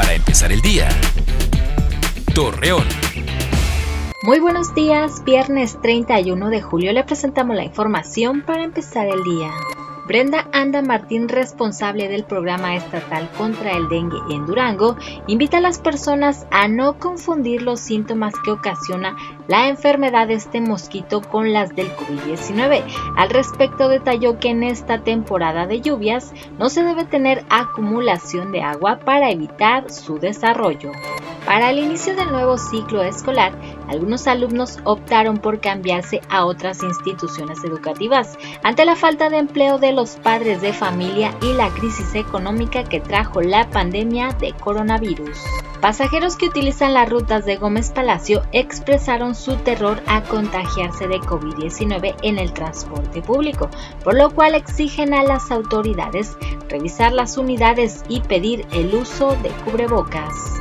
para empezar el día. Torreón. Muy buenos días, viernes 31 de julio le presentamos la información para empezar el día. Brenda Anda Martín, responsable del programa estatal contra el dengue en Durango, invita a las personas a no confundir los síntomas que ocasiona la enfermedad de este mosquito con las del COVID-19. Al respecto detalló que en esta temporada de lluvias no se debe tener acumulación de agua para evitar su desarrollo. Para el inicio del nuevo ciclo escolar, algunos alumnos optaron por cambiarse a otras instituciones educativas ante la falta de empleo de los padres de familia y la crisis económica que trajo la pandemia de coronavirus. Pasajeros que utilizan las rutas de Gómez Palacio expresaron su terror a contagiarse de COVID-19 en el transporte público, por lo cual exigen a las autoridades revisar las unidades y pedir el uso de cubrebocas.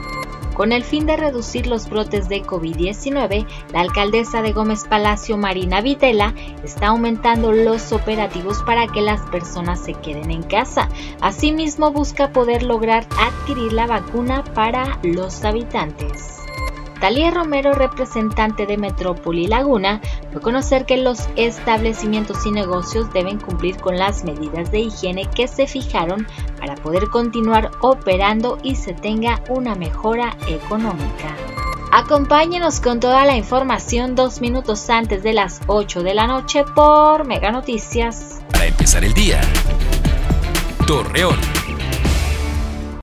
Con el fin de reducir los brotes de COVID-19, la alcaldesa de Gómez Palacio, Marina Vitela, está aumentando los operativos para que las personas se queden en casa. Asimismo, busca poder lograr adquirir la vacuna para los habitantes. Talía Romero, representante de Metrópoli Laguna, fue conocer que los establecimientos y negocios deben cumplir con las medidas de higiene que se fijaron para poder continuar operando y se tenga una mejora económica. Acompáñenos con toda la información dos minutos antes de las 8 de la noche por Mega Noticias. Para empezar el día, Torreón.